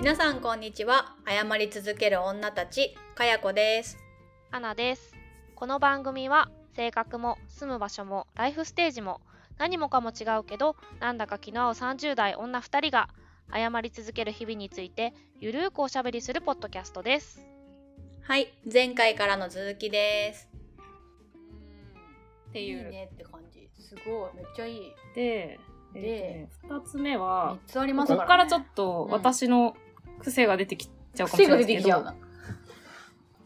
皆さんこんにちは。謝り続ける女たちかやこです。アナです。この番組は性格も住む場所もライフステージも何もかも違うけどなんだか気の合う30代女2人が謝り続ける日々についてゆるーくおしゃべりするポッドキャストです。はい前回からの続きです。っていういいねって感じ。すごい。めっちゃいい。で、でえーとね、2つ目は3、つありまこすから、ね、こからちょっとうん。私の癖が出てきちゃうかもしれないですけど、出てきちゃう。な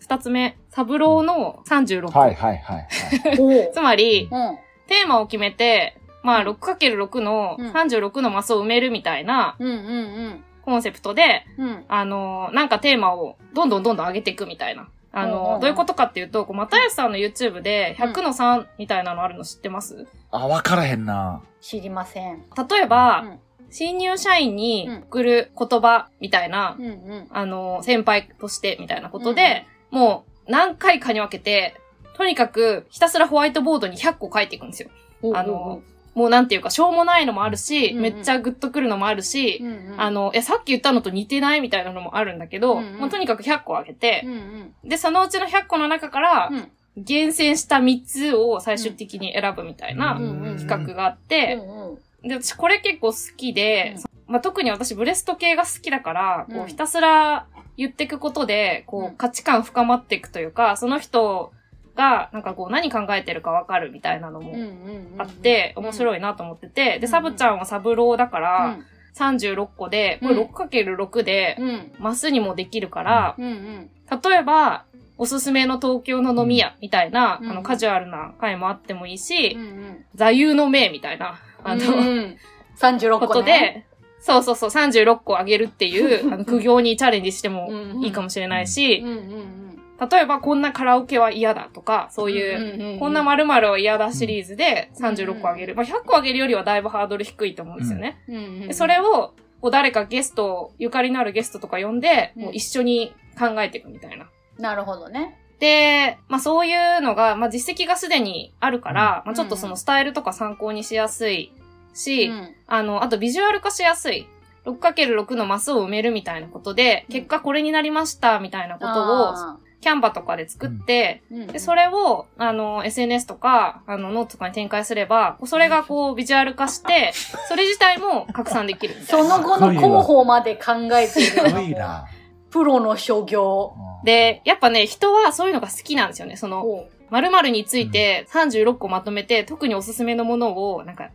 2つ目、サブローの36。はいはいはいはい。お つまり、うん。テーマを決めて、まあ 6×6 のうん。36のマスを埋めるみたいなうんうんコンセプトで、うん。うんあのーなんかテーマをどんどんどんどん上げていくみたいな。あのーうんうんうん。どういうことかっていうと、こう、又吉さんの YouTube で100の3みたいなのあるの知ってます？あ、わからへんな。知りません。例えば、うん新入社員に送る言葉みたいな、うんうん。あの、先輩としてみたいなことで、もう何回かに分けて、とにかくひたすらホワイトボードに100個書いていくんですよ。あの、もうなんていうか、しょうもないのもあるし、うんうん。めっちゃグッとくるのもあるし、うんうん。あの、え、さっき言ったのと似てないみたいなのもあるんだけど、うんうん。もうとにかく100個あげてうん、うん。で、そのうちの100個の中からう、ん。厳選した3つを最終的に選ぶみたいなうんうん。企画があって、うんうんで、私これ結構好きで、まあ、特に私ブレスト系が好きだから、こうん。うひたすら言っていくことで、こうん。う価値観深まっていくというか、その人がなんかこう何考えてるかわかるみたいなのもうんうんうんあって、面白いなと思ってて、で、うん。サブちゃんはサブローだから、36個で、これうん 6×6 でうん。うん。マスにもできるから、うんうん。例えば、おすすめの東京の飲み屋みたいな、うん。あの、カジュアルな回もあってもいいし、うんうん。座右の銘みたいな、あの、うん。36個ことで、ねそうそうそう、36個あげるっていう、あの、苦行にチャレンジしてもうんいいかもしれないしうん、うんうん。例えばこんなカラオケは嫌だとか、そういう、うんうんうん。こんな〇〇は嫌だシリーズで36個あげる。まあ、100個あげるよりはだいぶハードル低いと思うんですよね。うんうん。でそれを、こう誰かゲスト、ゆかりのあるゲストとか呼んで、うん。もう一緒に考えていくみたいな。なるほどねで、まあそういうのが、まあ実績がすでにあるから、うん。まあちょっとそのスタイルとか参考にしやすいし、うん。あの、あとビジュアル化しやすい。6×6 のマスを埋めるみたいなことで、うん。結果これになりましたみたいなことを、あ Canva とかで作って、で、それを、あの、SNS とか、あの、ノートとかに展開すれば、それがこう、ビジュアル化して、それ自体も拡散できるそな。の後の広報まで考えている。すごいな。プロの所業。で、やっぱね、人はそういうのが好きなんですよね。その、を〇〇について36個まとめて、特におすすめのものを、なんか、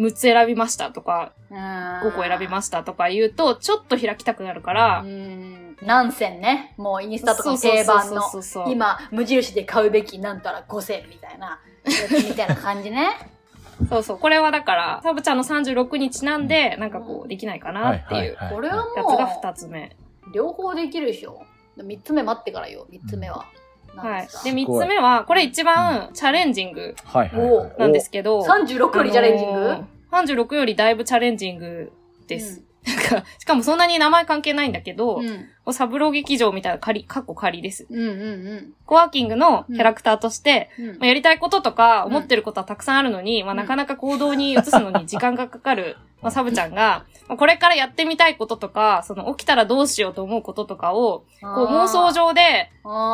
6つ選びましたとか、5 5個選びましたとか言うと、ちょっと開きたくなるから、うん。何千ね。もうインスタとかの定番のそうそうそうそう今無印で買うべきなんたら5000みたいな みたいな感じね。そうそう。これはだから、サブちゃんの36にちなんで、なんかこう、できないかなっていうはいこれはもやつが2うつ目。両方できるでしょ？3つ目待ってからよ3つ目は、はい何ですか？で、3つ目は、これ一番チャレンジングはいはいはい。なんですけど、36よりチャレンジング、あのー ?36 よりだいぶチャレンジングです。なんか、しかもそんなに名前関係ないんだけど、うん。サブロー劇場みたいな仮、過去仮です。うんうんコワーキングのキャラクターとして、うん。うんまあ、やりたいこととか思ってることはたくさんあるのに、まあ、うんなかなか行動に移すのに時間がかかる、まあ、サブちゃんが、まあ、これからやってみたいこととか、その起きたらどうしようと思うこととかを、こう妄想上で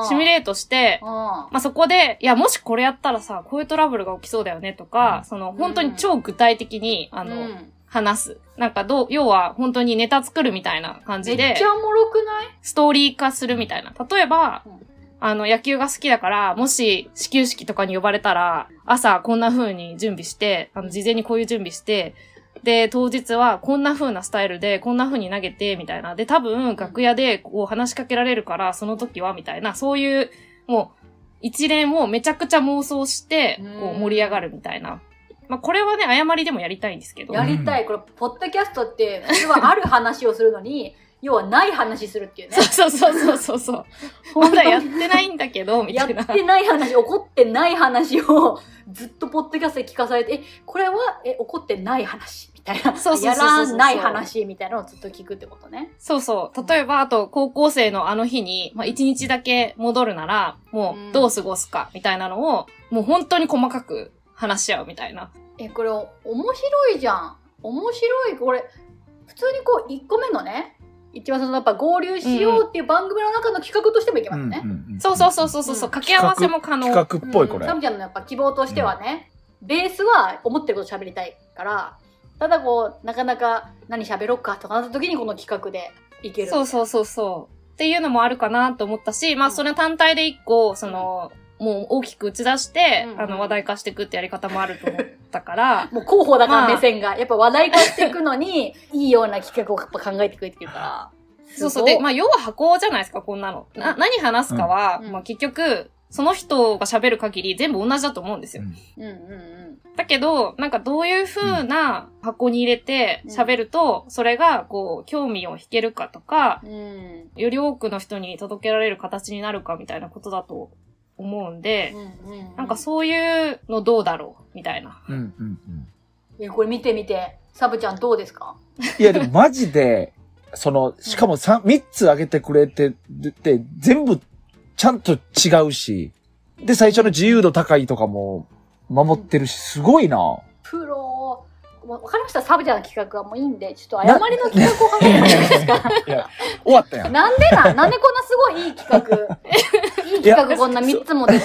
シミューレートして、あまあ、そこで、いや、もしこれやったらさ、こういうトラブルが起きそうだよねとか、その、本当に超具体的に、あの、うん話す。なんかどう、要は本当にネタ作るみたいな感めじでっち、ゃおもろくない？ストーリー化するみたいな。例えば、うんあの、野球が好きだから、もし始球式とかに呼ばれたら、朝こんな風に準備して、あの、事前にこういう準備して、で、当日はこんな風なスタイルで、こんな風に投げて、みたいな。で、多分、楽屋でこう話しかけられるから、その時は、みたいな、そういう、もう、一連をめちゃくちゃ妄想して、こう盛り上がるみたいな。まあ、これはね、誤りでもやりたいんですけど。やりたい。これ、ポッドキャストって、普通はある話をするのに、要はない話するっていうね。そうそうそうそうそう。まだやってないんだけど、みやたいな。ってない話、起こってない話をずっとポッドキャストで聞かされて、え、これは、え、起こってない話みたいな。そうそうそうやらない話みたいなのをずっと聞くってことね。そうそう。例えば、あと、高校生のあの日に、まあ、一日だけ戻るなら、もうんう、どう過ごすか、みたいなのを、もう本当に細かく話し合うみたいな。え、これ、面白いじゃん。面白い。これ、普通にこう、1個目のね、一番そのやっぱ合流しようっていう番組の中の企画としてもいけますね。そうそうそうそうそう、うん掛け合わせも可能。企画っぽいこれうんサ。ムちゃんのやっぱ希望としてはね、ベースは思ってること喋りたいから、ただこう、なかなか何喋ろっかとかなった時にこの企画でいける。そうそうそうそう。っていうのもあるかなと思ったし、まあそれ単体で一個、その、もう大きく打ち出して、うんあの話題化していくってやり方もあると思ったから、もう広報だからまあ目線が。やっぱ話題化していくのに、いいような企画をやっぱ考えてくれてるから。そうそう。で、まあ要は箱じゃないですか、こんなの。な、うん何話すかは、うんまあ結局、その人が喋る限り全部同じだと思うんですよ。うんうんだけど、なんかどういう風な箱に入れてうん喋ると、それがこう、興味を引けるかとか、うん。うん。より多くの人に届けられる形になるかみたいなことだと思うんで、うんうんなんかそういうのどうだろうみたいな。うんうんうん。え、これ見てみて。サブちゃんどうですか？いや、でもマジで、その、しかも三三つあげてくれてて、全部ちゃんと違うし、で、最初の自由度高いとかも守ってるし、すごいな。プロ。もうわかりました？サブちゃんの企画はもういいんで、ちょっと誤りの企画を考えてもらっていいですか？いや、終わったやん。なんでなん？なんでこんなすごいいい企画？い い企画こんな3つも出て。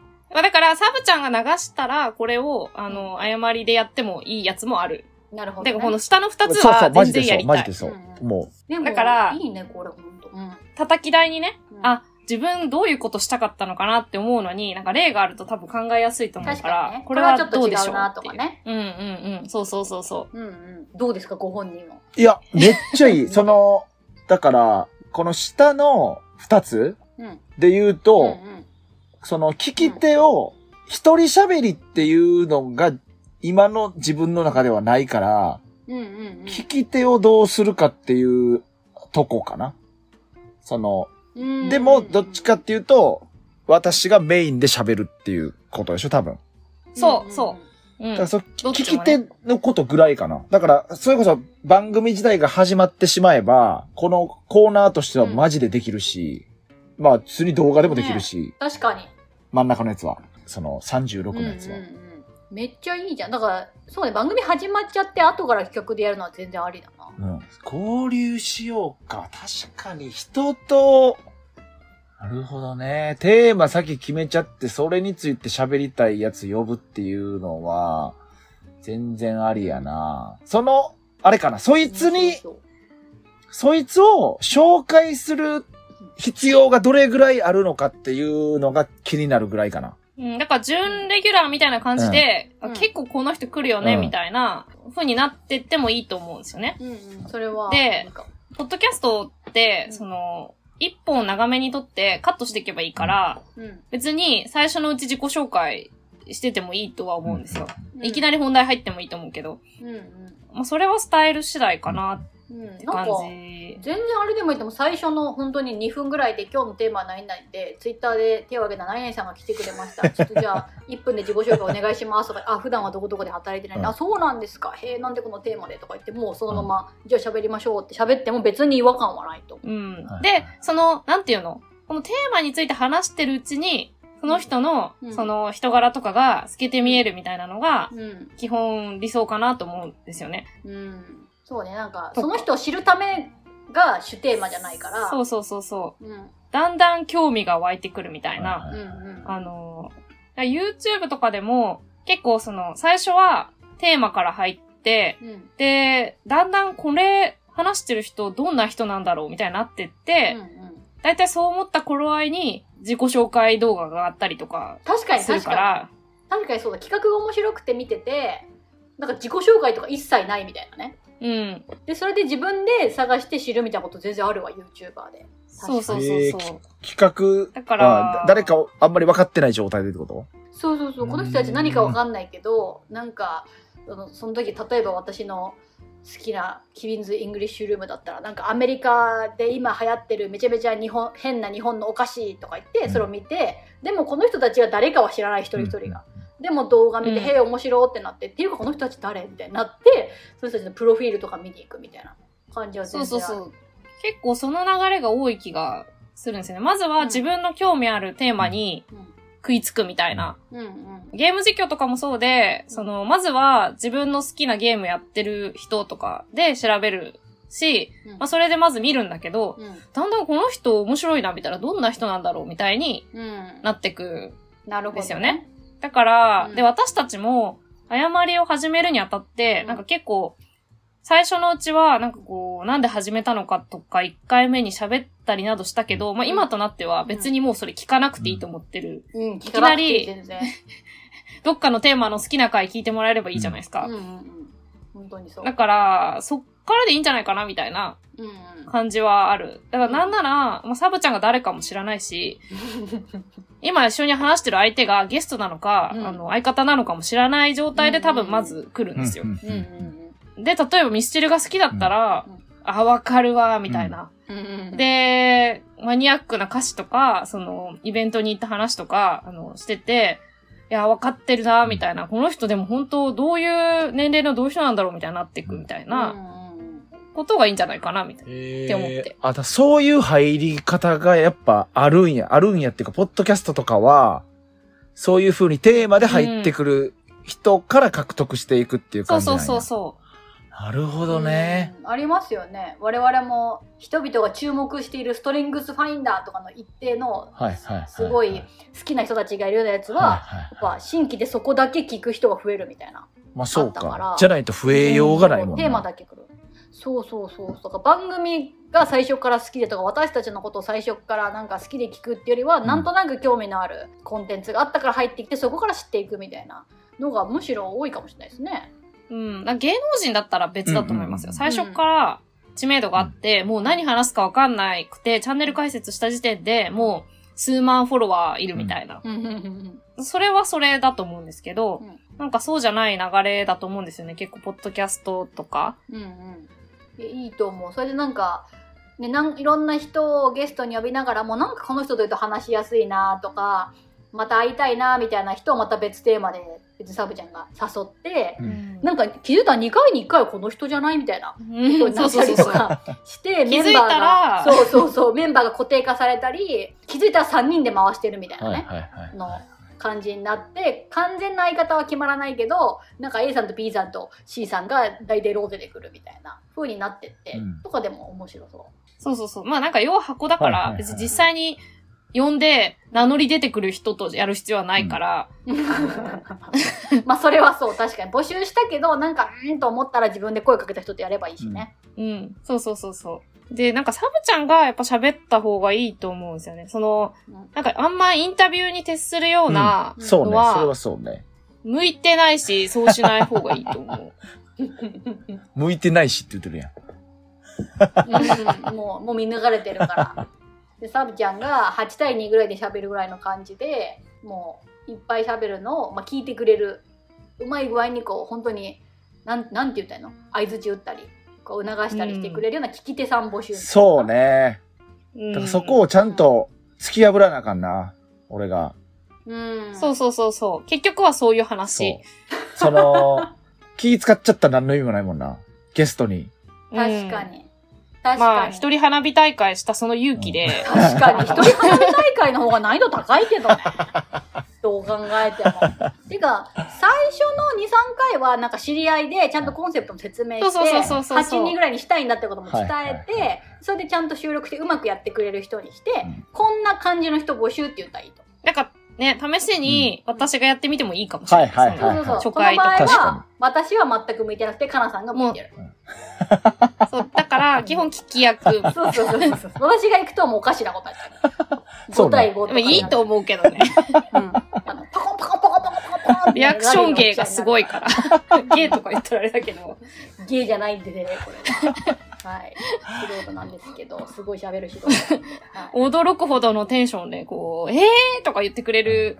まあだから、サブちゃんが流したら、これを、あの、誤りでやってもいいやつもある。なるほど、で、ね。この下の二つは全ジでそう、然やりたい。マジでそう。うんもでもだからいいね、これ、ほんと。うん。叩き台にね、うんあ、自分どういうことしたかったのかなって思うのに、なんか例があると多分考えやすいと思うか、確からにね。これはちょっと違どうでしょううなと。かね。うんうんうん。そうそうそうそう。うんうん。どうですか、ご本人は？う。いや、めっちゃいい。その、だから、この下の二つうん。で言うと、うんうん。その聞き手を一人喋りっていうのが今の自分の中ではないから、うんうんうん。聞き手をどうするかっていうとこかな。その、うんでもどっちかっていうと、私がメインで喋るっていうことでしょ、多分。そうそう。うんだから。そ、ど聞っちもねき手のことぐらいかな。だから、それこそ番組自体が始まってしまえば、このコーナーとしてはマジでできるし、まあ、普通に動画でもできるし、確かに。真ん中のやつは。その36のやつは。うんうんうんめっちゃいいじゃん。だから、そうね、番組始まっちゃって、後から企画でやるのは全然ありだな。うん。交流しようか。確かに人と、なるほどね。テーマ先決めちゃって、それについて喋りたいやつ呼ぶっていうのは、全然ありやな。その、あれかな。そいつに、そいつを紹介する必要がどれぐらいあるのかっていうのが気になるぐらいかな。うん、だから、準レギュラーみたいな感じで、うんあ結構この人来るよね、うんみたいな風になってってもいいと思うんですよね。うんうん、それは。でポッドキャストって、うんその、一本長めにとってカットしていけばいいから、うん別に最初のうち自己紹介しててもいいとは思うんですよ。うん。いきなり本題入ってもいいと思うけど、うんうん。まあ、それはスタイル次第かなっうん、て感なんか、じ。全然あれでもいいとも最初の本当に2分ぐらいで今日のテーマは何々で、ツイッターで手を挙げた何々さんが来てくれました。ちょっとじゃあ、1分で自己紹介お願いしますとか、あ、普段はどこどこで働いてないうんあ、そうなんですか。へえ、なんでこのテーマでとか言って、もうそのまま、じゃあ喋りましょうって喋っても別に違和感はないと。うんはい。で、その、なんていうの？このテーマについて話してるうちに、その人の、うんその人柄とかが透けて見えるみたいなのが、うん。基本理想かなと思うんですよね。うん。そうね、なんか、その人を知るためが主テーマじゃないから。そうそうそうそう。うん。だんだん興味が湧いてくるみたいな。はいうんうん。あの、YouTube とかでも、結構その、最初はテーマから入って、うん。で、だんだんこれ話してる人どんな人なんだろうみたいになってって、うんうんだいたいそう思った頃合いに自己紹介動画があったりとか確かにする確かに。から、確かにそうだ。企画が面白くて見てて、なんか自己紹介とか一切ないみたいなね。うん。で、それで自分で探して知るみたいなこと全然あるわ、YouTuber で。そうそうそうへそう。企画、だからあ、誰かあんまり分かってない状態でってこと？そうそうそう。この人たち何かわかんないけど、なんか、そのその時、例えば私の好きな Kevin's English Room だったら、なんかアメリカで今流行ってるめちゃめちゃ日本、変な日本のお菓子とか言って、それを見て、でもこの人たちが誰かは知らない一人一人が。でも動画見て、うんへえ、面白ってなって、っていうかこの人たち誰？みたいになって、その人たちのプロフィールとか見に行くみたいな感じはそう全然ある。そうそう。結構その流れが多い気がするんですよね。まずは自分の興味あるテーマに食いつくみたいな。うんうんゲーム実況とかもそうで、その、まずは自分の好きなゲームやってる人とかで調べるし、うんまあそれでまず見るんだけど、うんだんだんこの人面白いなみたいな、どんな人なんだろうみたいにうんなってくなるほど、ですよね。だから、うんで、私たちも、誤りを始めるにあたって、うんなんか結構、最初のうちは、なんかこう、なんで始めたのかとか、一回目に喋ったりなどしたけど、まあ今となっては別にもうそれ聞かなくていいと思ってる。うん、いきなり。どっかのテーマの好きな回聞いてもらえればいいじゃないですか。うんうんうん。本当にそう。だから、そっからでいいんじゃないかな、みたいな。感じはある。だからなんなら、まあ、サブちゃんが誰かも知らないし、今一緒に話してる相手がゲストなのか、うんあの、相方なのかも知らない状態で多分まず来るんですよ。で、例えばミスチルが好きだったら、うんあ、わかるわ、みたいな。で、マニアックな歌詞とか、その、イベントに行った話とか、あの、してて、いや、わかってるな、みたいな。この人でも本当、どういう年齢のどういう人なんだろう、みたいになっていくみたいなことがいいんじゃないかな、みたいな。えって思ってあ、だそういう入り方がやっぱあるんや、あるんやっていうか、ポッドキャストとかは、そういう風にテーマで入ってくる人から獲得していくっていうそう感じなんやそうそうそなるほどね。うんありますよね。我々も人々が注目しているストレングスファインダーとかの一定のはいはいはい。すごい好きな人たちがいるようなやつは、やっぱ新規でそこだけ聞く人が増えるみたいな。まあそうあったか。じゃないと増えようがないもんな。テーマだけ来る。そうそうそうそう。だから番組が最初から好きでとか、私たちのことを最初からなんか好きで聞くっていうよりは、うんなんとなく興味のあるコンテンツがあったから入ってきて、そこから知っていくみたいなのがむしろ多いかもしれないですね。う。うん。芸能人だったら別だと思いますよ。うん最初から知名度があって、もう何話すかわかんないくて、チャンネル解説した時点でもう数万フォロワーいるみたいな。うんうんうんうんそれはそれだと思うんですけど、うんなんかそうじゃない流れだと思うんですよね。結構、ポッドキャストとか。うんうんいやいいと思う。それでなんか、ね、なんいろんな人をゲストに呼びながらもなんかこの人といると話しやすいなとかまた会いたいなみたいな人をまた別テーマで別にサブちゃんが誘って、うん。なんか気づいたら2回に1回はこの人じゃないみたいな人になったりとかして気づいメンバーたら。がそうそうそうメンバーが固定化されたり気づいたら3人で回してるみたいなね、はいはいはい。の感じになって完全な相方は決まらないけどなんか A さんと B さんと C さんが大体ローテで来るみたいな風になってって、うん。とかでも面白そそうそうそう。まあなんか要は箱だから、はいはいはい。別に実際に呼んで名乗り出てくる人とやる必要はないから、う まあそれはそう確かに。募集したけどなんかうんと思ったら自分で声かけた人とやればいいしね、うん。そうそうそうそう。で、なんかサブちゃんがやっぱ喋った方がいいと思うんですよね。その、うんなんかあんまインタビューに徹するような、そうね。のはそれはそうね。向いてないし、そうしない方がいいと思う。向いてないしって言ってるやん。うんもうもう見抜かれてるからでサブちゃんが8対2ぐらいで喋るぐらいの感じでもういっぱい喋るのを、まあ、聞いてくれるうまい具合にこう本当になんなんて言ったらいいの？相づち打ったりこう促したりしてくれるような聞き手さん募集そうね。うんだからそこをちゃんと突き破らなあかんな。俺が。うんそうそうそうそう。結局はそういうそ話う。。その、気使っちゃったら何の意味もないもんな。ゲストに。確かに、うん。確かに、まあ、一人花火大会したその勇気で、確かに一人花火大会の方が難易度高いけどねどう考えても。てか最初の23回はなんか知り合いでちゃんとコンセプトも説明してそうそうそうそうそう。8人ぐらいにしたいんだってことも伝えて、それでちゃんと収録してうまくやってくれる人にして、うん。こんな感じの人募集って言ったらいいとなんかね、試しに私がやってみてもいいかもしれない。はいはいそのそうそうそう。初回とか。この場合確かは私は全く向いてなくてかなさんが向いてる。そう、だから、基本聞き役。でそうそうそうそう。私が行くともうおかしなことになる。5そうね。対5とかもいいと思うけどね。うん。あのパコンパコンパコンパコンパコンパコンリアクション芸がすごいから。芸とか言ったらあれだけど。ゲイじゃないんでね、これは。はい。素人なんですけど、すごい喋る素人。はい驚くほどのテンションで、こう、えーとか言ってくれる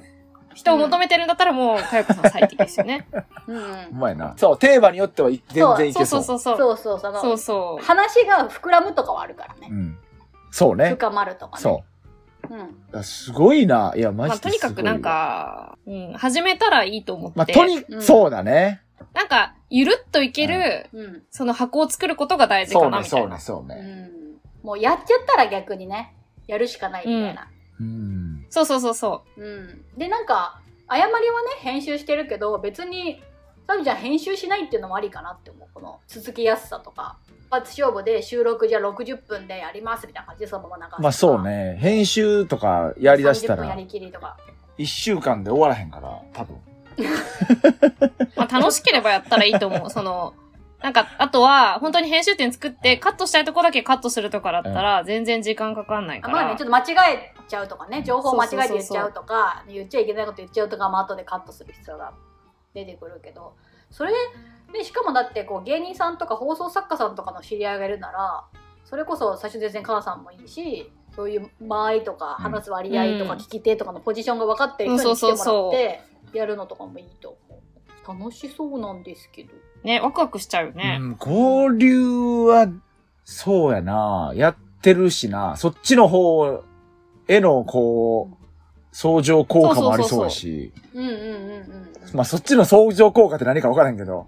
人を求めてるんだったらもう、かよこさん最適ですよね。うんうまいな。そう、テーマによっては全然いそうけそ。そううそうそう。そうそう、その、そうそう。話が膨らむとかはあるからね。うん。そうね。深まるとかね。そう。うん。すごいな。いや、マまあ、ジでとにかくなんか、うん、始めたらいいと思って。まあ、とに、うんそうだね。なんか、ゆるっといける、うん。その箱を作ることが大事そうね、かな、みたいうな。そね、そううね。ん。もうやっちゃったら逆にね、やるしかないみたいな。うん。そうそうそうそうん。で、なんか、誤りはね、編集してるけど、別に、多分じゃあ編集しないっていうのもありかなって思うこの続きやすさとか一発勝負で収録じゃあ60分でやりますみたいな感じでそのまま流すとかまあそうね。編集とかやりだした30分やらり、きりとか一週間で終わらへんから、多分。まあ、楽しければやったらいいと思う。その、なんか、あとは、本当に編集点作って、カットしたいとこだけカットするとかだったら、全然時間かかんないから。あまあねちょっと間違えちゃうとかね情報間違えて言っちゃうとか言っちゃいけないこと言っちゃうとかも後でカットする必要が出てくるけどそれでしかもだってこう芸人さんとか放送作家さんとかの知り合いがいるならそれこそ最初全然母さんもいいしそういう間合いとかうん話す割合とかうん聞き手とかのポジションが分かってる人に来てもらってやるのとかもいいと思う楽しそうなんですけどね、ワクワクしちゃうよね。うん、交流は、そうやな。やってるしな。そっちの方への、こう、相乗効果もありそうやし。うんうんうんうんまあそっちの相乗効果って何か分からんけど。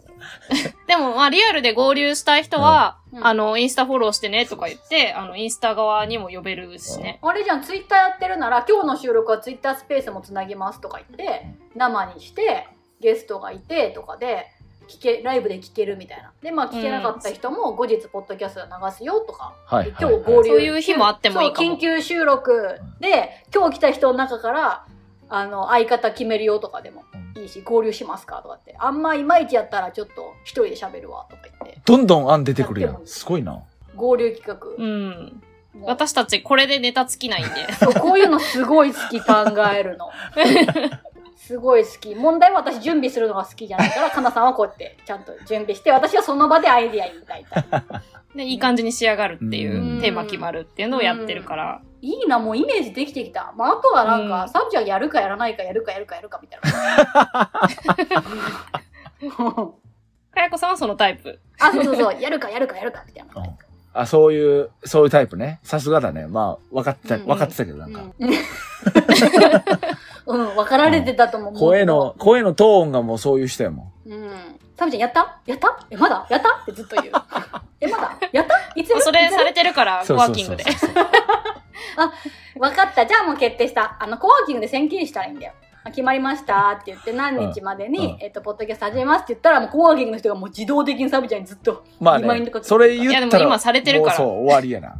でも、まあ、リアルで合流したい人は、うんあの、インスタフォローしてねとか言って、あの、インスタ側にも呼べるしね。あれじゃん、ツイッターやってるなら、今日の収録はツイッタースペースもつなぎますとか言って、生にして、ゲストがいてとかで、聞け、ライブで聞けるみたいな。で、まあ聞けなかった人も後日、ポッドキャストで流すよとか。はい。ではい今日合流。そういう日もあってもいいかもそう緊急収録で、今日来た人の中から、あの、相方決めるよとかでもいいし、合流しますか？とかって。あんまいまいちやったらちょっと一人で喋るわとか言って。どんどん案出てくるやん。すごいな。合流企画。うん。私たちこれでネタ尽きないんで。そう、こういうのすごい好き考えるの。すごい好き。問題は私準備するのが好きじゃないから、かなさんはこうやってちゃんと準備して、私はその場でアイディアに抱いた。で、いい感じに仕上がるっていうう、んテーマ決まるっていうのをやってるから。いいな、もうイメージできてきた。まあ、あとはなんか、うんサブちゃんやるかやらないか、やるかやるかやるかみたいな。かやこさんはそのタイプ。あ、そうそうそう、やるかやるかやるかみたいな。あ、そういう、そういうタイプね。さすがだね。まあ、分かってた、うん分かってたけど、なんか。うん、うん、分かられてたと思う。声の、声のトーンがもうそういう人やもん。うん。サブちゃんやった？やった？え、まだ？やった？ってずっと言う。え、まだ？やった？いつやるそれされててるから、コワーキングで。そうそう分かった。じゃあもう決定した。あの、コワーキングで宣言したらいいんだよ。あ決まりましたって言って何日までに、えっと、ポッドキャスト始めますって言ったら、もうコワーキングの人がもう自動的にサブちゃんにずっと。まあねリマインドか、けてそれ言ったら。いやでも今されてるからもうそう、終わりやな。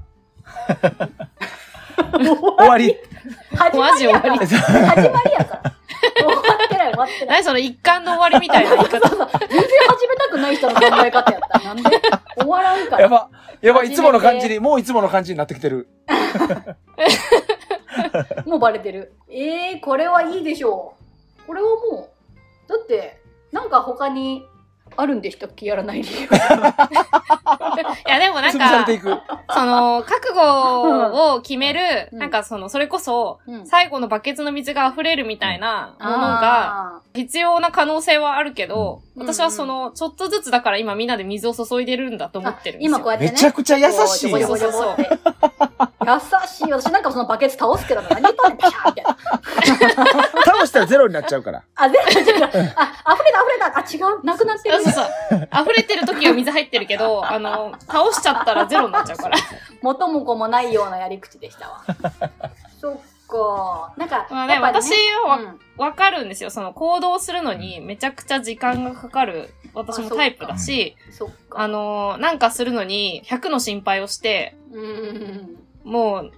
終わり？始まりやから。始まりやから。終わってない終わってない。何その一貫の終わりみたいな言い方。そうそう。全然始めたくない人の考え方やったらなんで終わらんから。やば。やば、いつもの感じに、もういつもの感じになってきてる。もうバレてる。えー、これはいいでしょう。これはもう、だって、なんか他にあるんでしたっけ？やらない理由。いやでもなんか。その、覚悟を決める、うんなんかその、それこそ、うん最後のバケツの水が溢れるみたいなものが、あ必要な可能性はあるけど、うん私はその、ちょっとずつだから今みんなで水を注いでるんだと思ってるんですよ。今こうやってね。めちゃくちゃ優しいよこうジョコジョコジョコって優しい。私なんかそのバケツ倒すけど、何言っとんねん、パシャーみたいな。倒したらゼロになっちゃうから。あ、全然違う。あ、溢れた溢れた。あ、違う。なくなってるそう。そうそう。溢れてる時は水入ってるけど、あの、倒しちゃったらゼロになっちゃうから。元も子もないようなやり口でしたわ。そっか。なんか、まあね、やっぱり私はうんわかるんですよ。その行動するのにめちゃくちゃ時間がかかる私もタイプだし。あのーなんかするのに100の心配をして、もう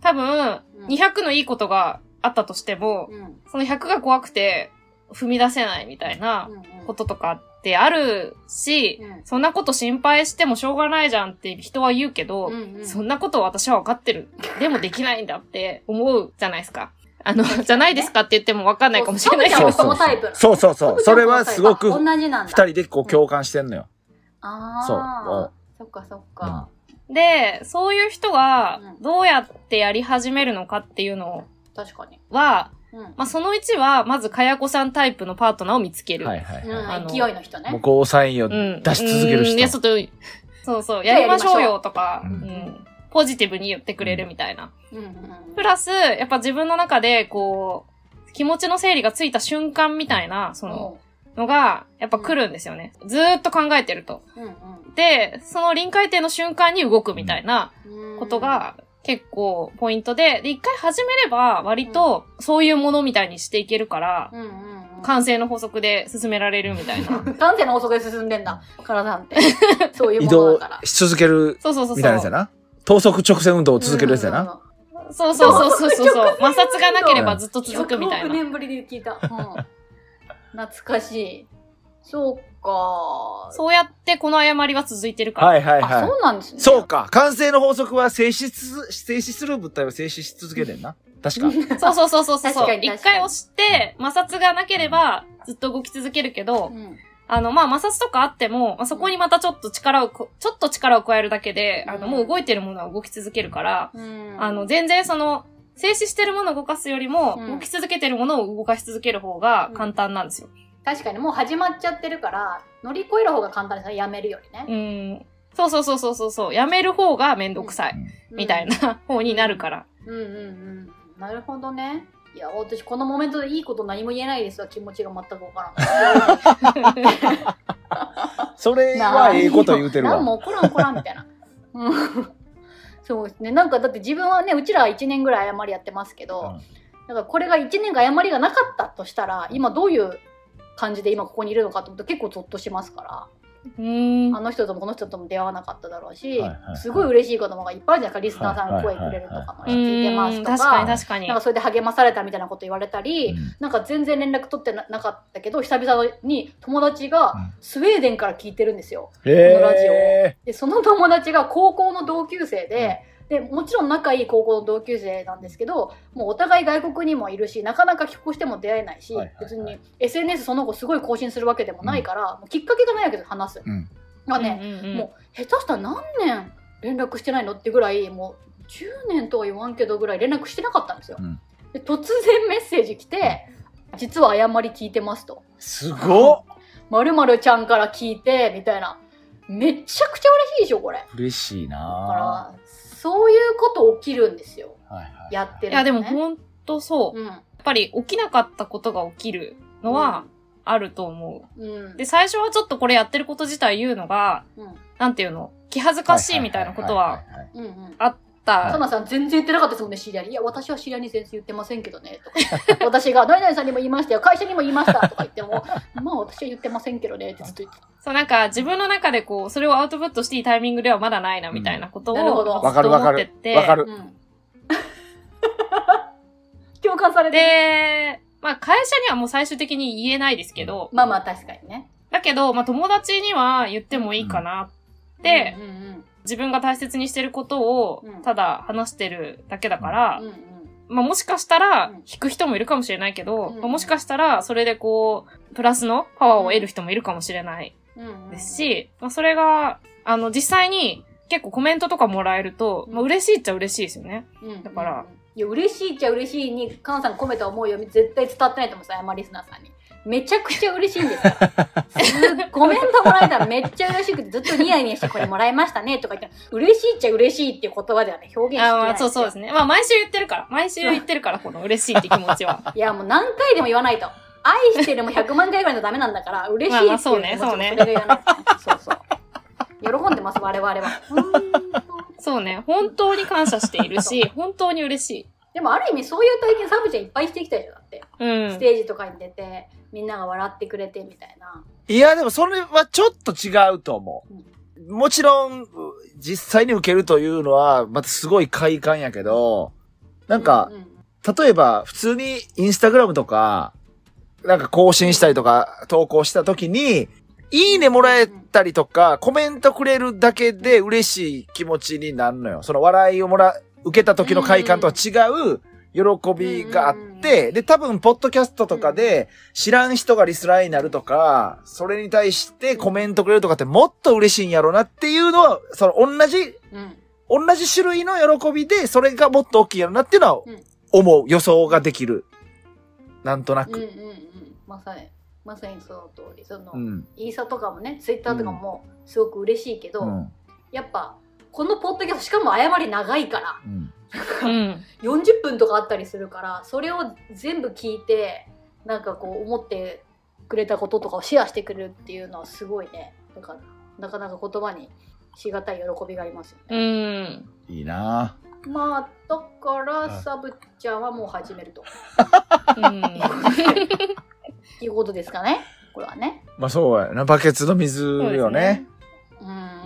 多分うん200のいいことがあったとしても、うん。うんその100が怖くて踏み出せないみたいなこととかってあるし、うんそんなこと心配してもしょうがないじゃんって人は言うけど、うんうんそんなこと私は分かってる。でもできないんだって思うじゃないですか。あの、じゃないですかって言っても分かんないかもしれないけどそう。そのタイプそうそうそう。それはすごく、同二。人でこう共感してんのよ。あそうあ。そっかそっか。で、そういう人がうんどうやってやり始めるのかっていうの確かに。は、うん。まあ、その1は、まず、かやこさんタイプのパートナーを見つける。はいはいはい。勢いの人ね。もうゴーサインをうん。出し続けるうんいや、ち人。ょっと、そうそう、やりましょうよとか、ううんん。ポジティブに言ってくれるみたいな。うんうんプラス、やっぱ自分の中で、こう、気持ちの整理がついた瞬間みたいな、その、のが、やっぱ来るんですよね。ずーっと考えてると。うんうんで、その臨界点の瞬間に動くみたいなうんことが結構ポイントで、で、一回始めれば割とそういうものみたいにしていけるから、うんうんうん完成の法則で進められるみたいな。感性の法則で進んでんだ、体なんて。そういう移もの動だから。し続けるそうそうそうそう。みたいなやつやな。等速直線運動を続けるやつやな。な。そうそうそうそうそうそう。摩擦がなければずっと続くみたい100億な。年ぶりで聞いた。うん。懐かしい。そうか。そうやってこの誤りは続いてるから。あ、はいはいはいそ。うなんですね。そうか。完成の法則は静止す、静止する物体は静止し続けてんな。確か。そうそうそうそうそう。確かに一確かに回押して、摩擦がなければずっと動き続けるけどう、ん。あの、まあ、摩擦とかあっても、まあ、そこにまたちょっと力をこ、ちょっと力を加えるだけで、あの、うんもう動いてるものは動き続けるから、うんあの、全然その、静止してるものを動かすよりも、うん動き続けてるものを動かし続ける方が簡単なんですよ。確かにもう始まっちゃってるから、乗り越える方が簡単ですね。やめるよりね。うん。そうそうそうそうそうそう。やめる方がめんどくさい。みたいな方になるから。うんうんうん。なるほどね。いや、私このモメントでいいこと何も言えないですわ。気持ちが全くわからない。それはええこと言うてるなんわ。も起こらん起こらんみたいな。うんそうですね。なんかだって自分はね、うちらは1年ぐらい誤りやってますけど、うんだからこれが1年間誤りがなかったとしたら、今どういう感じで今ここにいるのかと思うと結構ゾッとしますから。うーん。あの人ともこの人とも出会わなかっただろうし、はいはいはいすごい嬉しいこともがいっぱいあるじゃないですか、リスナーさんが声くれるとかもう聞いてますとか、確かに確かになんか。それで励まされたみたいなこと言われたり、うんなんか全然連絡取ってななかったけど、久々に友達がうんスウェーデンから聞いてるんですよ。へこのラジオえ。で、その友達が高校の同級生で、で、もちろん仲いい高校の同級生なんですけど、もうお互い外国にもいるし、なかなか帰国しても出会えないし、はいはいはい。別に SNS その後すごい更新するわけでもないから、もうきっかけがないわけです、話す。うん。まあね、うんうんうん。もう下手したら何年連絡してないのってぐらいもう10年とは言わんけどぐらい連絡してなかったんですよ、うん。で突然メッセージ来て「実は誤り聞いてます」と。すごっ「まるちゃんから聞いて」みたいな。めちゃくちゃ嬉しいでしょこれ。だ嬉しいかならそういうこと起きるんですよはいはい。やってると、ね、いや、でもほんとそう。うんやっぱり起きなかったことが起きるのはあると思う。うんで、最初はちょっとこれやってること自体言うのが、うんなんていうの、気恥ずかしいみたいなことはあった。サナさん全然言ってなかったですもんね、知り合いに。いや、私は知り合いに全然言ってませんけどね、とか。私が、何々さんにも言いましたよ、会社にも言いました、とか言っても、まあ私は言ってませんけどね、ってずっと言ってた。そう、なんか自分の中でこう、それをアウトプットしていいタイミングではまだないな、みたいなことを、なるほどわかるわかる思ってて。わかる。うん。共感されてる。で、まあ会社にはもう最終的に言えないですけど、まあまあ確かにね。だけど、まあ友達には言ってもいいかなって、うんうん自分が大切にしてることをうんただ話してるだけだからまあもしかしたらうん引く人もいるかもしれないけど、うんまあもしかしたらそれでこう、プラスのパワーを得る人もいるかもしれない。ですし、まあそれが、あの実際に結構コメントとかもらえると、うんまあ嬉しいっちゃ嬉しいですよね。うん、だから。いや、嬉しいっちゃ嬉しいに、カンさん込めた思いを絶対伝わってないと思うんですよ、ヤマリスナーさんに。めちゃくちゃ嬉しいんですよ。すコメントもらえたらめっちゃ嬉しくて、ずっとニヤニヤしてこれもらいましたねとか言って、嬉しいっちゃ嬉しいっていう言葉ではね、表現しきれあないまあそうそうですね。まあ毎週言ってるから、毎週言ってるから、この嬉しいって気持ちは。いや、もう何回でも言わないと。愛してるも100万回ぐらいのダメなんだから、嬉しいっていうまあまあそうね気持ちもそうねれが言わないそうそう。喜んでます、我々は。そうね。本当に感謝しているし、本当に嬉しい。でもある意味そういう体験サブちゃんいっぱいしてきたでしょ、だって。うんス。テージとかに出て、みんなが笑ってくれてみたいな。いや、でもそれはちょっと違うと思う。もちろん、う実際に受けるというのは、またすごい快感やけど、なんかう、ん例えば、普通にインスタグラムとか、なんか更新したりとか、投稿した時に、いいねもらえたりとか、コメントくれるだけで嬉しい気持ちになるのよ。その笑いをもら、受けた時の快感とは違う喜びがあって、で、多分、ポッドキャストとかで知らん人がリスラーになるとか、それに対してコメントくれるとかってもっと嬉しいんやろうなっていうのは、その同じ、うん。同じ種類の喜びで、それがもっと大きいやろうなっていうのはうん思う、予想ができる。なんとなく。うんうんうん。まさに、まさにその通り。その、うん。インスタとかもね、ツイッターとかもすごく嬉しいけど、うん。やっぱ、このポッドキャスト、しかも誤り長いから、うん。うん。40分とかあったりするから、それを全部聞いて、なんかこう思ってくれたこととかをシェアしてくれるっていうのはすごいね。だから、なかなか言葉にしがたい喜びがありますようね。ん。いいなまあ、だから、サブちゃんはもう始めると。うん。いうことですかね。これはね。まあそうやな。バケツの水よね。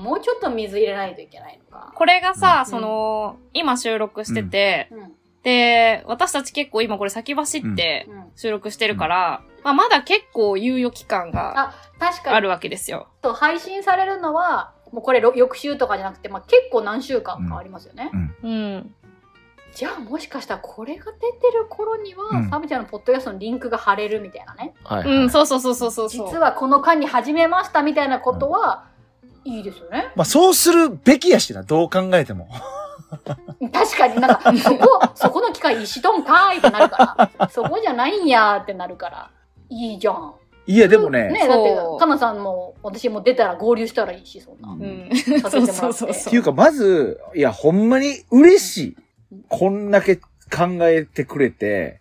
うん、もうちょっと水入れないといけないのか。これがさ、うんその、今収録してて、うん。で、私たち結構今これ先走ってうん。収録してるから、まあまだ結構猶予期間があ、確かに。あるわけですよ。と配信されるのは、もうこれろ翌週とかじゃなくて、まあ、結構何週間かありますよね。うん。じゃあもしかしたらこれが出てる頃には、うんサブちゃんのポッドキャストのリンクが貼れるみたいなね。はい、はい。うん、そうそうそうそうそう。実はこの間に始めましたみたいなことは、いいですよね。まあそうするべきやしな、どう考えても。確かになんか、そこ、そこの機械石とんかーいってなるから、そこじゃないんやーってなるから、いいじゃん。いや、でもね、ねだってかなさんも私も出たら合流したらいいし、そんな。ううん。させてもらってそうそうそうそうっていうか、まず、いや、ほんまに嬉しい。こんだけ考えてくれて、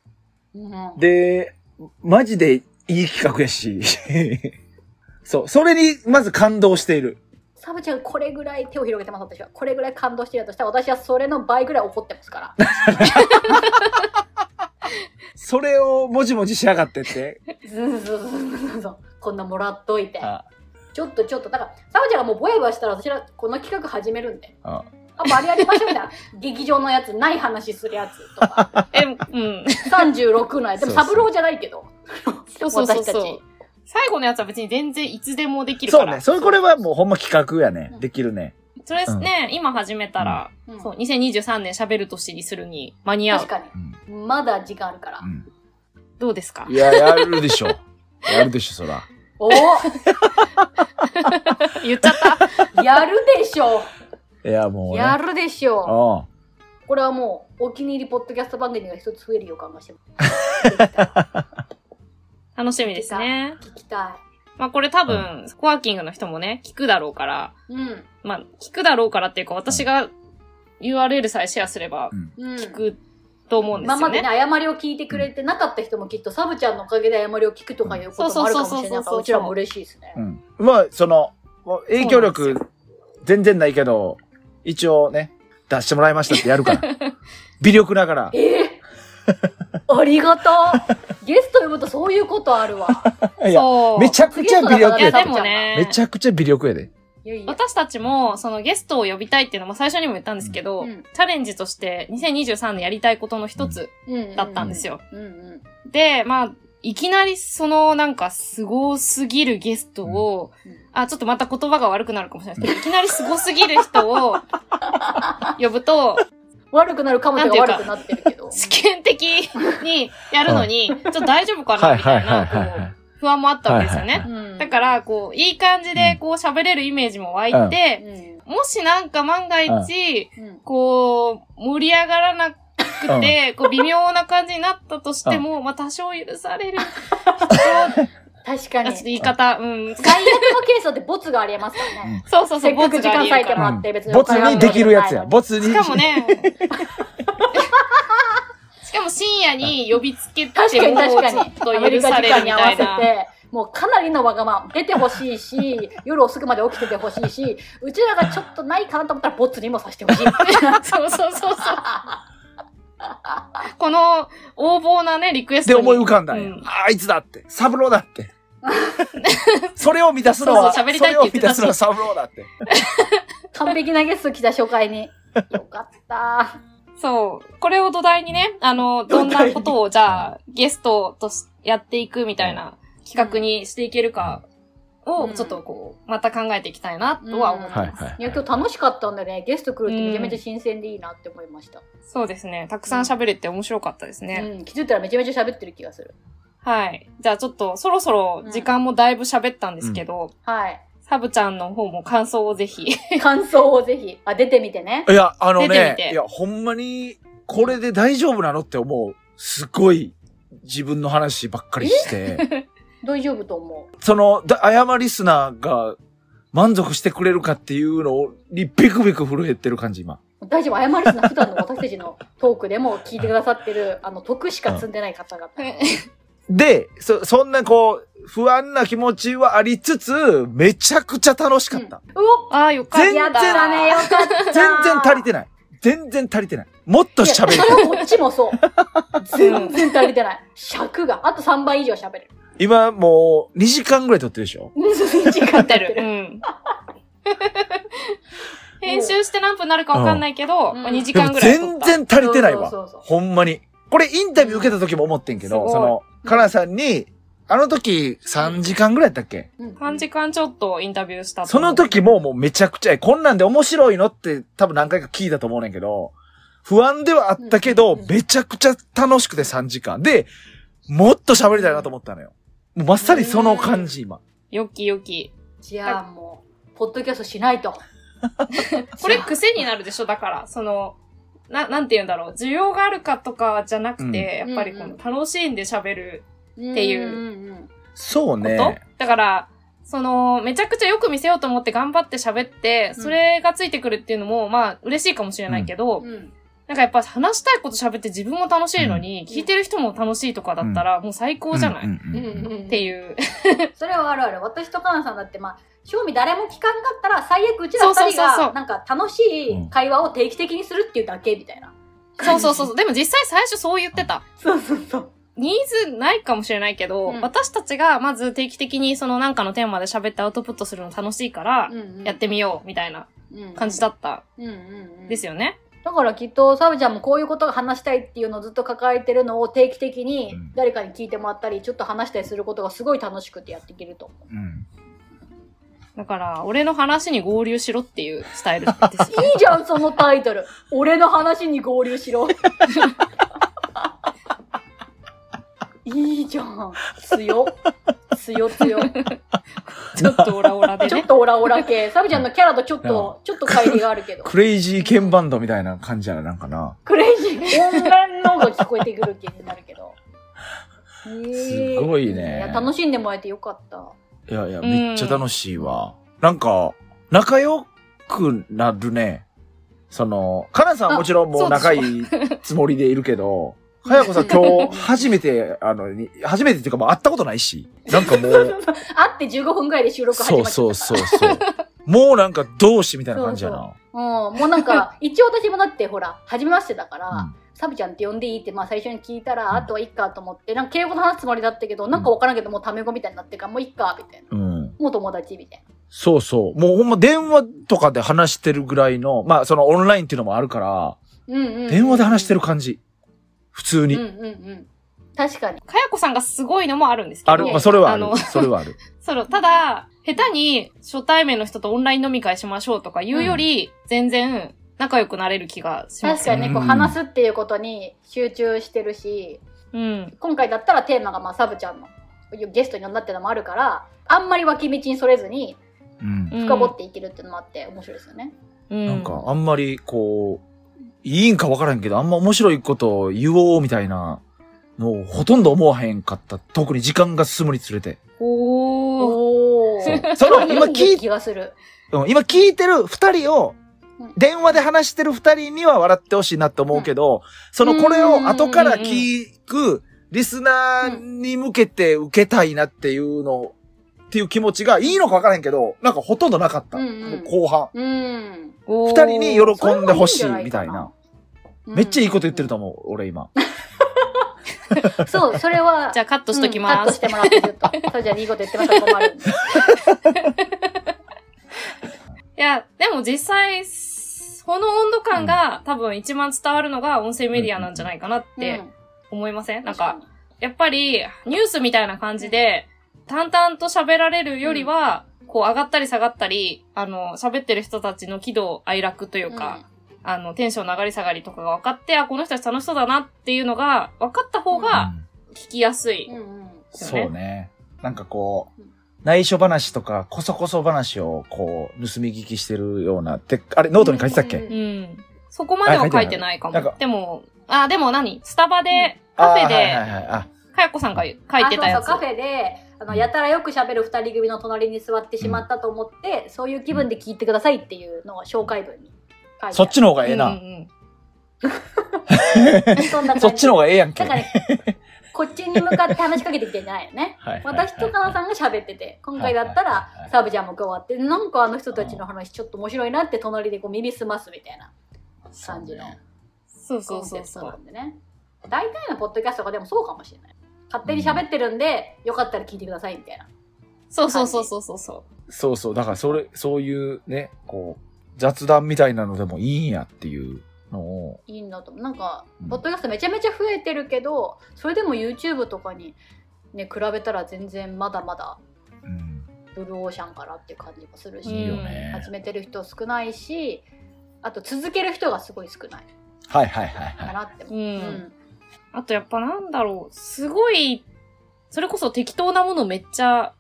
うんで、マジでいい企画やし。そう、それにまず感動している。サブちゃんこれぐらい手を広げてます、私は。これぐらい感動してるとしたら、私はそれの倍ぐらい怒ってますから。それをもじもじしやがってって。ずんずんずんずんずんこんなもらっといて。あちょっとちょっと、だから、サブちゃんがもうぼやぼやしたら、私らこの企画始めるんで。ああ、もうあれやりましょうみたいな。劇場のやつ、ない話するやつとか。え、うん。36のやつ。でも、そうそうサブローじゃないけど。そうそうそうそう私たち。最後のやつは別に全然いつでもできるから。そうね。それこれはもうほんま企画やねう。んできるね。それね、今始めたら、うんそう、2023年喋る年にするに間に合う確。かに。まだ時間あるからう。ん。どうですか？いや、やるでしょ。やるでしょ、そら。お 言っちゃったやるでしょいや、もう、ね。やるでしょあこれはもう、お気に入りポッドキャスト番組が一つ増える予感がしてます。楽しみですね。聞きたまあこれ多分、コワーキングの人もね、聞くだろうから、い。うん。まあ聞くだろうからっていうか私が URL さえシェアすればうん。聞くと思うんですよね。今までね、誤りを聞いてくれてなかった人もきっと、サブちゃんのおかげで誤りを聞くとかいうこともあるかもしれないから、そうそうそうそうそううちらも嬉しいですねう。ん。まあ、その、影響力、全然ないけど、一応ね、出してもらいましたってやるから。微力ながら。ええありがたゲスト呼ぶとそういうことあるわ。いや、そう。めちゃくちゃ微力いや、やで。でもね、めちゃくちゃ微力やで。いやいや。私たちも、そのゲストを呼びたいっていうのも最初にも言ったんですけど、うんチャレンジとして2023年やりたいことの一つうんだったんですよ。うんうん。で、まあ、いきなりそのなんか凄すぎるゲストを、うんあ、ちょっとまた言葉が悪くなるかもしれないですけど、いきなり凄すぎる人を呼ぶと、悪くなるかもって悪くなってるけど。試験的にやるのに、ちょっと大丈夫かなみたいな、こう、不安もあったわけですよね。うん。だから、こう、いい感じで、こう、喋れるイメージも湧いて、うん。もしなんか万が一、うん。こう、盛り上がらなくて、こう、微妙な感じになったとしても、まあ、多少許される人、確かに。あちょっと言い方、うん。最悪のケースだってボツがありえますからね。そうそうそう、せっかく時間割いてももらって別にボツにできるやつや。ボツに。しかもね、しかも深夜に呼びつけても、確かに確かに。ちょっと許され時間に合わるみたいな。せて、もうかなりのわがまま。出てほしいし、夜遅くまで起きててほしいし、うちらがちょっとないかなと思ったらボツにもさせてほしい。そうそうそうそう。この横暴なね、リクエスでトに。思い浮かんだんや。うんあいつだって。サブローだって。それを満たすのは、そうそう喋りたいって言ってたしそれを満たすのはサブローだって。完璧なゲスト来た初回に。よかった。そう。これを土台にね、あの、どんなことをじゃあ、ゲストとしやっていくみたいな企画にしていけるかを、うんちょっとこう、また考えていきたいなとは思ってはいます。はい。いや、今日楽しかったんでね、ゲスト来るってめちゃめちゃ新鮮でいいなって思いました。そうですね。たくさん喋れて面白かったですね。うん、気づいたらめちゃめちゃ喋ってる気がする。はい。じゃあちょっと、そろそろ時間もだいぶ喋ったんですけど、はい。サブちゃんの方も感想をぜひ。感想をぜひ、あ、出てみてね。いや、あの出てねみ、ていや、ほんまに、これで大丈夫なのって思う。すごい、自分の話ばっかりして。大丈夫と思その、だ、謝リスナーが満足してくれるかっていうのにビクビク震えてる感じ、今。う。大丈夫、謝りすな、普段の私たちのトークでも聞いてくださってる、あの、得しか積んでない方々。で、そ、そんなこう、不安な気持ちはありつつ、めちゃくちゃ楽しかった。うおああ、よかった。全然やったね、よかった。全然足りてない。全然足りてない。もっと喋りたい。こっちもそう。全然足りてない。尺が。あと3倍以上喋れる。今もう2時間ぐらい撮ってるでしょ？2時間ってる。うん。編集して何分になるかわかんないけど、うんまあ、2時間ぐらい撮った。全然足りてないわ。そうそうそうほんまに。これインタビュー受けた時も思ってんけど、その、カナさんに、あの時3時間ぐらいやったっけ？うん3時間ちょっとインタビューしたとその時ももうめちゃくちゃ、こんなんで面白いのって多分何回か聞いたと思うねんけど、不安ではあったけど、うんめちゃくちゃ楽しくて3時間。で、もっと喋りたいなと思ったのよ。もうまさにその感じ、今。よきよき。じゃあもう、ポッドキャストしないと。これ癖になるでしょだから、その、な、なんて言うんだろう。需要があるかとかじゃなくて、うん。やっぱりこの楽しんで喋るっていううんそうこと、ね。だから、その、めちゃくちゃよく見せようと思って頑張って喋って、うん。それがついてくるっていうのも、まあ、嬉しいかもしれないけど、うん。うんなんかやっぱ話したいこと喋って自分も楽しいのに、うん。聞いてる人も楽しいとかだったら、もう最高じゃない、っていう。それはあるある。私とカナさんだって、まあ、正味誰も聞かんかったら、最悪うちらそうそう二人が、なんか楽しい会話を定期的にするっていうだけみたいな。そうそうそう。でも実際最初そう言ってた。そうそうそう。ニーズないかもしれないけど、うん私たちがまず定期的にそのなんかのテーマで喋ってアウトプットするの楽しいから、やってみようみたいな感じだったうんうんうん。ですよね。だからきっと、サブちゃんもこういうことが話したいっていうのをずっと抱えてるのを定期的にうん誰かに聞いてもらったり、ちょっと話したりすることがすごい楽しくてやっていけると思う。うんだから、俺の話に合流しろっていうスタイルですよ。いいじゃん、そのタイトル。俺の話に合流しろ。いいじゃん。強。強強。ちょっとオラオラでね。ちょっとオラオラ系。サブちゃんのキャラとちょっと、ちょっと乖離があるけど。クレイジーケンバンドみたいな感じやな、なんかな。クレイジー。音源のが聞こえてくる気になるけど。すごいねや楽しんでもらえてよかった。いやいや、うんめっちゃ楽しいわ。なんか、仲良くなるね。その、かなさんはもちろんもう仲いいつもりでいるけど、かやこさん今日初めて、あの、に初めてっていうかもう会ったことないし、なんかもう、会って15分ぐらいで収録始まそうっちゃったから。そうそうそう。もうなんか同志みたいな感じやな。うん、もうなんか、一応私もだってほら、初めましてだから、うんサブちゃんって呼んでいいって、まあ最初に聞いたら、あとはいっかと思って、なんか敬語の話すつもりだったけど、なんかわからんけど、もうタメ語みたいになってるから、もういっか、みたいな。うん。もう友達みたいな。そうそう。もうほんま電話とかで話してるぐらいの、まあそのオンラインっていうのもあるから、うんうん、うん。電話で話してる感じ。普通に。うんうんうん。確かに。かやこさんがすごいのもあるんですけど。ある。まあそれはあるあの。それはある。その、ただ、下手に初対面の人とオンライン飲み会しましょうとか言うより、全然仲良くなれる気がします。確かにね、こううん話すっていうことに集中してるし、うん。今回だったらテーマがまあサブちゃんのゲストに呼んだっていうのもあるから、あんまり脇道にそれずにうん。深掘っていけるっていうのもあって面白いですよね。うん。なんか、あんまり、こう、いいんかわからんけど、あんま面白いことを言おうみたいなのをほとんど思わへんかった。特に時間が進むにつれて。おー。おー。その、今聞い、気がする。うん今聞いてる二人をうん、電話で話してる二人には笑ってほしいなって思うけど、その、これを後から聞く、リスナーに向けて受けたいなっていうの、っていう気持ちがいいのかわからへんけど、なんかほとんどなかった。うんうんもう後半。二人に喜んでほしいみたいな。うんめっちゃいいこと言ってると思う、俺今。そう、それは。じゃあカットしときうんカッます。トしてもらってずっと。そうじゃあいいこと言ってましたら困る。いや、でも実際、この温度感が多分一番伝わるのが音声メディアなんじゃないかなって思いません、なんか、やっぱりニュースみたいな感じで、淡々と喋られるよりは、こう上がったり下がったり、あの、喋ってる人たちの喜怒哀楽といううん、か、あの、テンションの上がり下がりとかが分かって、あ、この人たち楽しそうだなっていうのが分かった方が聞きやすい。うんうん。そうね。なんかこううん、内緒話とか、こそこそ話を、こう、盗み聞きしてるような、て、あれ、ノートに書いてたっけ、うんうん。そこまでは書いてないかもか。でも、あ、でも何？スタバで、カフェあーはいはいで、はい。あ、かやこさんが書いてたやつ。あそうそうカフェであのやたらよく喋る二人組の隣に座ってしまったと思って、そういう気分で聞いてくださいっていうのが紹介文に書いてそっちの方がええな。うんうん そっちの方がええやんけ。だから、ね、こっちに向かって話しかけてきてんじゃないよね はいはいはい私とかなさんが喋ってて今回だったらサブちゃんも加わってなんかあの人たちの話ちょっと面白いなって隣でこう耳すますみたいな感じのそうそコンセプトうそうそう。なんでね大体のポッドキャストがでもそうかもしれない勝手に喋ってるんで、よかったら聞いてくださいみたいな。そうそうそうそうそうそう。そうそう。だからそれ、そういうね、こう、雑談みたいなのでもいいんやっていう。いいんだと思う。なんかうん、ポッドキャストめちゃめちゃ増えてるけど、それでも YouTube とかにね、比べたら全然まだまだうん。ブルーオーシャンからっていう感じもするし、始めてる人少ないし、あと続ける人がすごい少ないはいはいはいはい。かなって思う。うんうんあとやっぱなんだろう、すごい、それこそ適当なものめっちゃ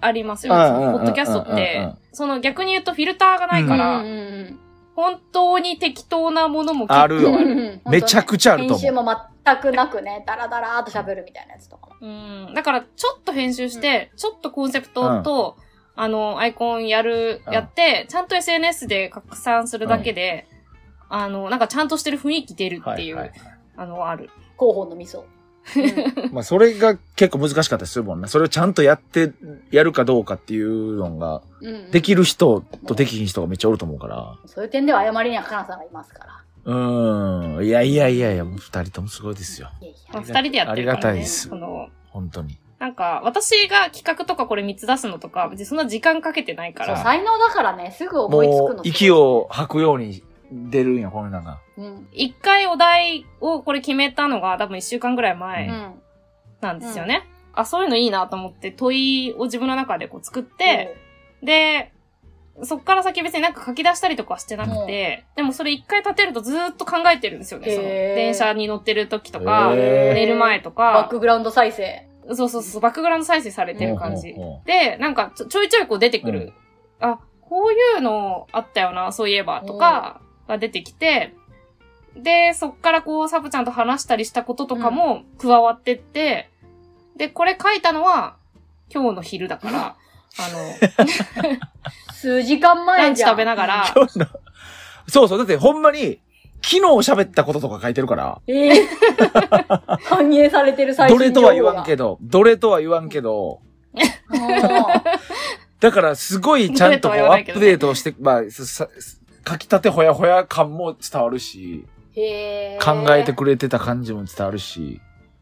ありますよね。ポッドキャストって、その逆に言うとフィルターがないから、うんうんうん本当に適当なものも結構。あるよ。うん。うんめちゃくちゃあると思う。編集も全くなくね、ダラダラーっと喋るみたいなやつとか。も。うん。だから、ちょっと編集して、ちょっとコンセプトと、あの、アイコンやる、うんやって、ちゃんと SNS で拡散するだけで、あの、なんかちゃんとしてる雰囲気出るっていう、はいはいあの、ある。広報の味噌。まあ、それが結構難しかったりするもんね。それをちゃんとやって、やるかどうかっていうのが、うんうんできる人とできひん人がめっちゃおると思うから。そういう点では謝りにはかなさんがいますから。うーん。いやいやいやいや、もう二人ともすごいですよ。いやいまあ、や。二人でやってるから、ね。ありがたいですその、本当に。なんか、私が企画とかこれ3つ出すのとか、別にそんな時間かけてないかそうら。才能だからね、すぐ思いつくの。もう、息。を吐くように出るんや、これなんか。うん。一回お題をこれ決めたのが多分1週間ぐらいう前うん。なんですよね。あ、そういうのいいなと思って問いを自分の中でこう作って、で、そっから先別になんか書き出したりとかはしてなくて、でもそれ一回立てるとずーっと考えてるんですよね。そのへー電車に乗ってる時とか、へー寝る前とかバック、グラウンド再生。そうそうそう、バックグラウンド再生されてる感じほうほうほ。で、なんかちょちょいちょいこう出てくる。あ、こういうのあったよな、そういえば、とかが出てきて、で、そっからこう、サブちゃんと話したりしたこととかも加わってって、で、これ書いたのは今日の昼だから、あの、数時間ラ前じゃん。ンチ食べながら、今日の。そうそう、だってほんまに、昨日喋ったこととか書いてるから、ええ。反映されてる最新情報どれとは言わんけど。ど、どれとは言わんけど、だからすごいちゃんとこうアップデートをして、まあ、書きたてほやほや感も伝わるし。考えてくれてた感じも伝わるし、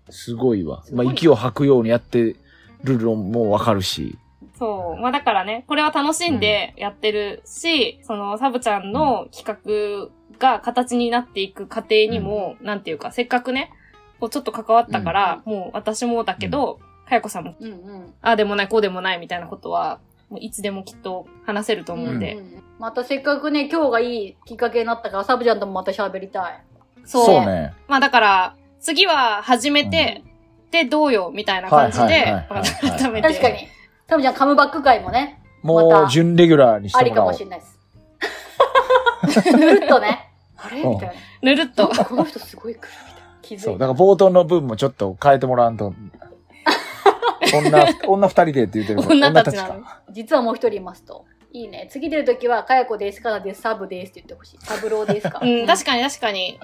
すごいわ。まあ、息を吐くようにやってるのもわかるし。そう。まあだからね、これは楽しんでやってるし、そのサブちゃんの企画が形になっていく過程にも、なんていうか、せっかくね、こうちょっと関わったから、もう私もだけど、かやこさんも、うんうん。ああでもない、こうでもないみたいなことは、もういつでもきっと話せると思うんで。うんうんまたせっかくね、今日がいいきっかけになったから、サブちゃんともまた喋りたい。そう。そうね。まあだから、次は始めて、で、どうよ、みたいな感じで、改めて。確かに。サブちゃんカムバック会もね、もまたう、準レギュラーにしありかてもらおう。もしれないです。ぬるっとね。あれ？みたいな。ぬるっと。この人すごい来るみたいな。気そう。だから冒頭の分もちょっと変えてもらわんと。女、女二人でって言ってる。女たちなの。実はもう一人いますと。いいね。次出るときは、かやこです、かなです、サブですって言ってほしい。サブローですか。うん、確かに確かに。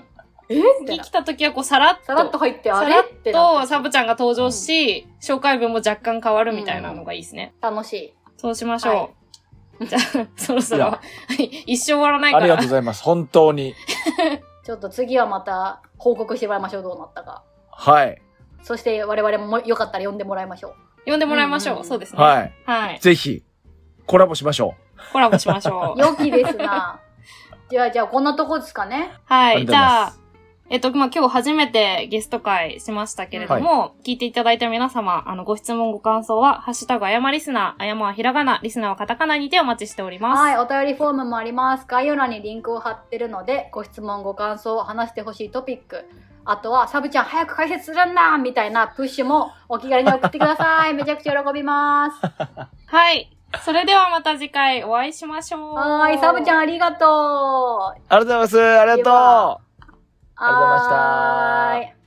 え？次来。た時はこう、さらっと。さらっと入って、あれ？さらっとサブちゃんが登場し、紹介文も若干変わるみたいなのがいいですね。楽しい。そうしましょう。は じゃあ、そろそろいや、一生終わらないかありがら。とうございます。本当に。ちょっと次はまた報告してもらいましょう、どうなったか。はい。そして我々もよかったら呼んでもらいましょう。呼んでもらいましょう。うんうんうんそうですね。はい。はい。ぜひ、コラボしましょコラボしましょう。良きですな。じゃあ、じゃあ、こんなとこですかね。はい。じゃあえっと、まあ、今日初めてゲスト会しましたけれども、聞いていただいた皆様、あの、ご質問、ご感想は、ハッシュタグ、あやまリスナー、あやまはひらがな、リスナーはカタカナにてお待ちしております。はい、お便りフォームもあります。概要欄にリンクを貼ってるので、ご質問、ご感想、話してほしいトピック、あとは、サブちゃん早く解説するんだみたいなプッシュもお気軽に送ってください。めちゃくちゃ喜びます。はい。それではまた次回お会いしましょう。はーい、サブちゃんありがとう。う。ありがとうございます。ありがとう。ありがとうございました